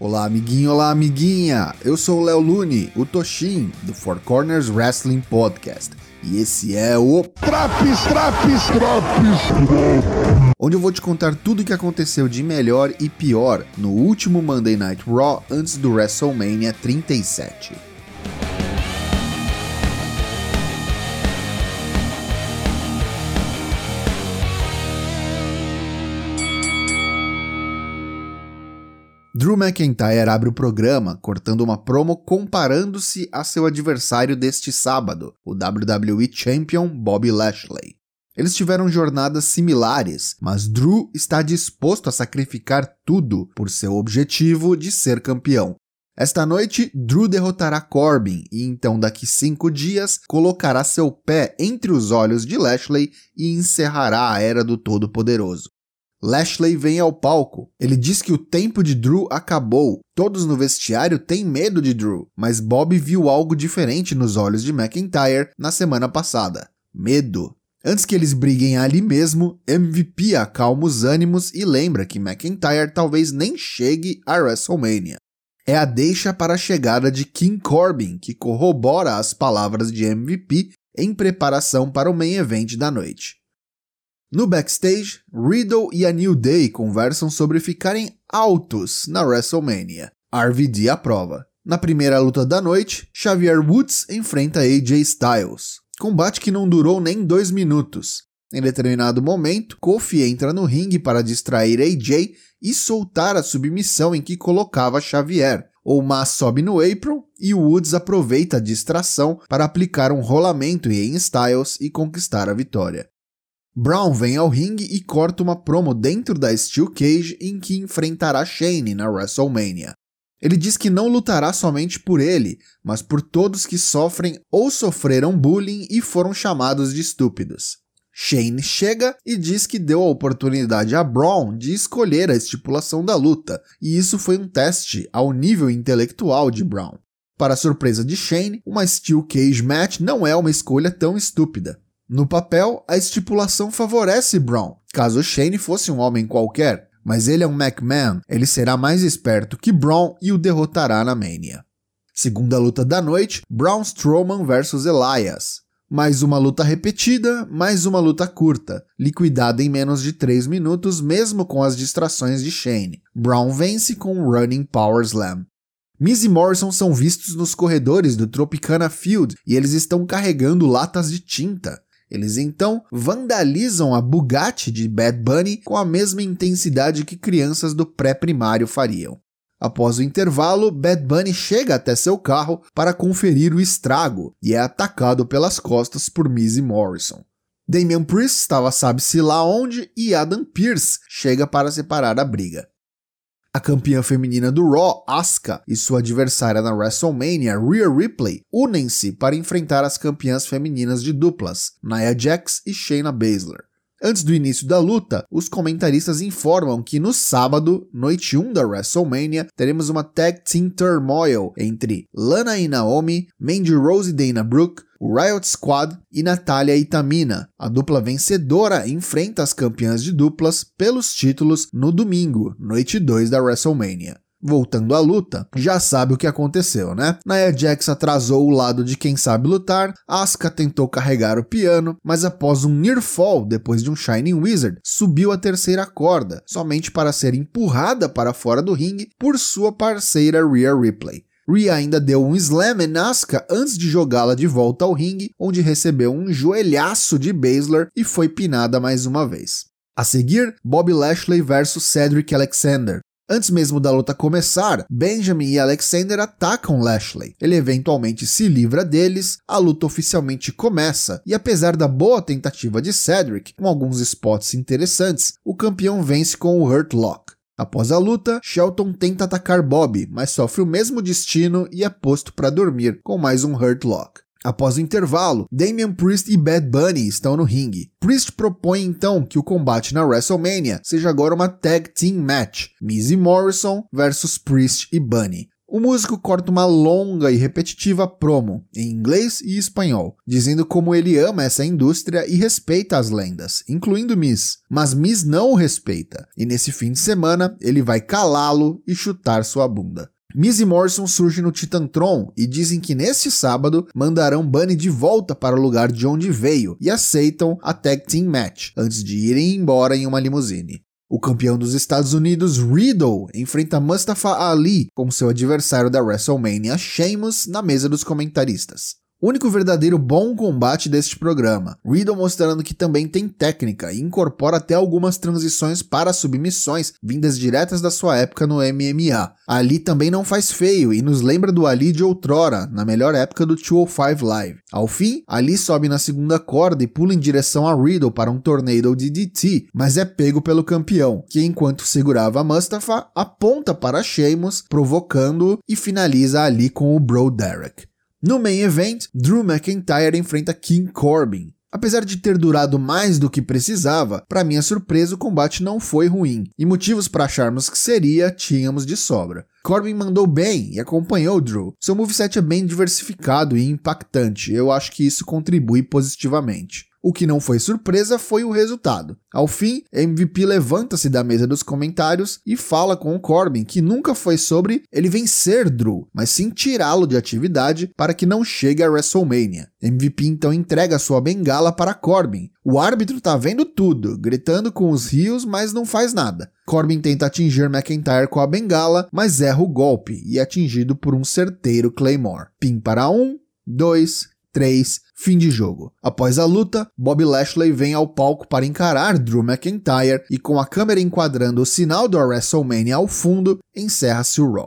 Olá, amiguinho, olá, amiguinha! Eu sou o Léo Lune, o Toshin, do Four Corners Wrestling Podcast. E esse é o Traps, traps, traps! Onde eu vou te contar tudo o que aconteceu de melhor e pior no último Monday Night Raw antes do WrestleMania 37. Drew McIntyre abre o programa cortando uma promo comparando-se a seu adversário deste sábado, o WWE Champion Bobby Lashley. Eles tiveram jornadas similares, mas Drew está disposto a sacrificar tudo por seu objetivo de ser campeão. Esta noite, Drew derrotará Corbin e então, daqui cinco dias, colocará seu pé entre os olhos de Lashley e encerrará a era do Todo-Poderoso. Lashley vem ao palco. Ele diz que o tempo de Drew acabou. Todos no vestiário têm medo de Drew, mas Bob viu algo diferente nos olhos de McIntyre na semana passada: medo. Antes que eles briguem ali mesmo, MVP acalma os ânimos e lembra que McIntyre talvez nem chegue a WrestleMania. É a deixa para a chegada de King Corbin, que corrobora as palavras de MVP em preparação para o main event da noite. No backstage, Riddle e a New Day conversam sobre ficarem altos na WrestleMania. RVD aprova. Na primeira luta da noite, Xavier Woods enfrenta AJ Styles. Combate que não durou nem dois minutos. Em determinado momento, Kofi entra no ringue para distrair AJ e soltar a submissão em que colocava Xavier. Omar sobe no apron e Woods aproveita a distração para aplicar um rolamento em Styles e conquistar a vitória. Brown vem ao ringue e corta uma promo dentro da Steel Cage em que enfrentará Shane na WrestleMania. Ele diz que não lutará somente por ele, mas por todos que sofrem ou sofreram bullying e foram chamados de estúpidos. Shane chega e diz que deu a oportunidade a Braun de escolher a estipulação da luta, e isso foi um teste ao nível intelectual de Braun. Para surpresa de Shane, uma Steel Cage Match não é uma escolha tão estúpida. No papel, a estipulação favorece Brown, caso Shane fosse um homem qualquer, mas ele é um McMahon, ele será mais esperto que Brown e o derrotará na Mania. Segunda luta da noite, Braun Strowman vs Elias. Mais uma luta repetida, mais uma luta curta, liquidada em menos de 3 minutos, mesmo com as distrações de Shane. Brown vence com um Running Power Slam. Miz e Morrison são vistos nos corredores do Tropicana Field e eles estão carregando latas de tinta. Eles então vandalizam a Bugatti de Bad Bunny com a mesma intensidade que crianças do pré-primário fariam. Após o intervalo, Bad Bunny chega até seu carro para conferir o estrago e é atacado pelas costas por Missy Morrison. Damian Priest estava sabe-se lá onde e Adam Pearce chega para separar a briga. A campeã feminina do Raw, Asuka, e sua adversária na WrestleMania, Rhea Ripley, unem-se para enfrentar as campeãs femininas de duplas, Nia Jax e Shayna Baszler. Antes do início da luta, os comentaristas informam que no sábado, noite 1 da WrestleMania, teremos uma Tag Team Turmoil entre Lana e Naomi, Mandy Rose e Dana Brooke, o Riot Squad e Natália e Tamina. A dupla vencedora enfrenta as campeãs de duplas pelos títulos no domingo, noite 2 da WrestleMania. Voltando à luta, já sabe o que aconteceu, né? Nia Jax atrasou o lado de quem sabe lutar, Asuka tentou carregar o piano, mas após um near fall depois de um Shining Wizard, subiu a terceira corda, somente para ser empurrada para fora do ringue por sua parceira Rhea Ripley. Rhea ainda deu um slam em Asuka antes de jogá-la de volta ao ringue, onde recebeu um joelhaço de Baszler e foi pinada mais uma vez. A seguir, Bobby Lashley versus Cedric Alexander. Antes mesmo da luta começar, Benjamin e Alexander atacam Lashley. Ele eventualmente se livra deles, a luta oficialmente começa, e apesar da boa tentativa de Cedric, com alguns spots interessantes, o campeão vence com o Hurt Lock. Após a luta, Shelton tenta atacar Bob, mas sofre o mesmo destino e é posto para dormir com mais um Hurt Lock. Após o intervalo, Damian Priest e Bad Bunny estão no ringue. Priest propõe então que o combate na WrestleMania seja agora uma tag team match, Miz e Morrison versus Priest e Bunny. O músico corta uma longa e repetitiva promo, em inglês e espanhol, dizendo como ele ama essa indústria e respeita as lendas, incluindo Miss. Mas Miss não o respeita, e nesse fim de semana ele vai calá-lo e chutar sua bunda. E Morrison surgem no Titantron e dizem que neste sábado mandarão Bunny de volta para o lugar de onde veio e aceitam a Tag Team Match antes de irem embora em uma limusine. O campeão dos Estados Unidos, Riddle, enfrenta Mustafa Ali como seu adversário da WrestleMania, Sheamus, na mesa dos comentaristas único verdadeiro bom combate deste programa. Riddle mostrando que também tem técnica e incorpora até algumas transições para submissões vindas diretas da sua época no MMA. Ali também não faz feio e nos lembra do Ali de outrora, na melhor época do 205 Live. Ao fim, Ali sobe na segunda corda e pula em direção a Riddle para um tornado de DT, mas é pego pelo campeão, que enquanto segurava Mustafa, aponta para Sheamus, provocando-o e finaliza ali com o Bro Derek. No main event, Drew McIntyre enfrenta King Corbin. Apesar de ter durado mais do que precisava, para minha surpresa o combate não foi ruim, e motivos para acharmos que seria tínhamos de sobra. Corbin mandou bem e acompanhou Drew. Seu moveset é bem diversificado e impactante, eu acho que isso contribui positivamente. O que não foi surpresa foi o resultado. Ao fim, MVP levanta-se da mesa dos comentários e fala com o Corbin que nunca foi sobre ele vencer Drew, mas sim tirá-lo de atividade para que não chegue a WrestleMania. MVP então entrega sua bengala para Corbin. O árbitro tá vendo tudo, gritando com os rios, mas não faz nada. Corbin tenta atingir McIntyre com a bengala, mas erra o golpe e é atingido por um certeiro Claymore. Pin para um, dois, 3, fim de jogo. Após a luta, Bob Lashley vem ao palco para encarar Drew McIntyre e com a câmera enquadrando o sinal do WrestleMania ao fundo, encerra-se o Raw.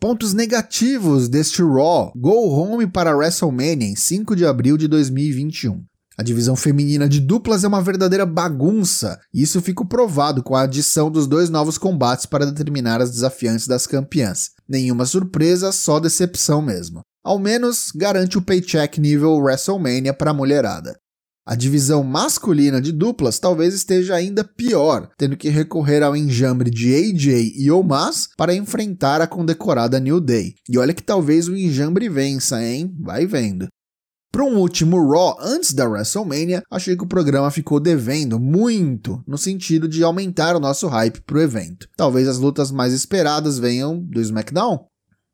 Pontos negativos deste Raw: Go Home para WrestleMania em 5 de abril de 2021. A divisão feminina de duplas é uma verdadeira bagunça, e isso fica provado com a adição dos dois novos combates para determinar as desafiantes das campeãs. Nenhuma surpresa, só decepção mesmo ao menos garante o paycheck nível WrestleMania para a mulherada. A divisão masculina de duplas talvez esteja ainda pior, tendo que recorrer ao enjambre de AJ e Omas para enfrentar a condecorada New Day. E olha que talvez o enjambre vença, hein? Vai vendo. Para um último Raw antes da WrestleMania, achei que o programa ficou devendo muito no sentido de aumentar o nosso hype para o evento. Talvez as lutas mais esperadas venham do SmackDown.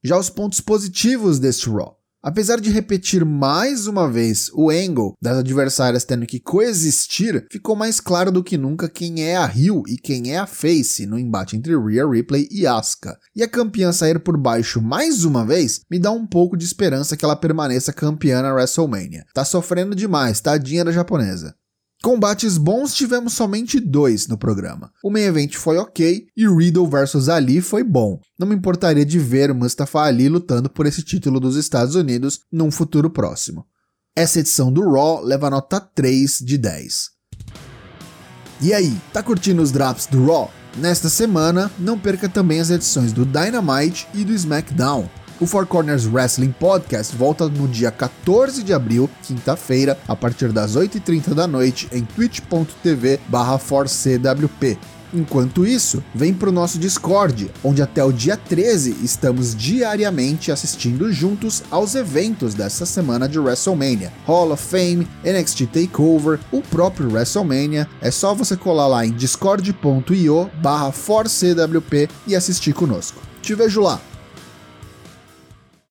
Já os pontos positivos deste Raw. Apesar de repetir mais uma vez o angle das adversárias tendo que coexistir, ficou mais claro do que nunca quem é a Rio e quem é a Face no embate entre Rhea Ripley e Asuka. E a campeã sair por baixo mais uma vez me dá um pouco de esperança que ela permaneça campeã na WrestleMania. Tá sofrendo demais, tadinha da japonesa. Combates bons tivemos somente dois no programa. O main event foi ok e Riddle vs Ali foi bom. Não me importaria de ver Mustafa Ali lutando por esse título dos Estados Unidos num futuro próximo. Essa edição do Raw leva nota 3 de 10. E aí, tá curtindo os drops do Raw? Nesta semana, não perca também as edições do Dynamite e do SmackDown. O Four Corners Wrestling Podcast volta no dia 14 de abril, quinta-feira, a partir das 8h30 da noite, em twitch.tv cwp Enquanto isso, vem para o nosso Discord, onde até o dia 13 estamos diariamente assistindo juntos aos eventos dessa semana de WrestleMania. Hall of Fame, NXT TakeOver, o próprio WrestleMania. É só você colar lá em discord.io barra e assistir conosco. Te vejo lá!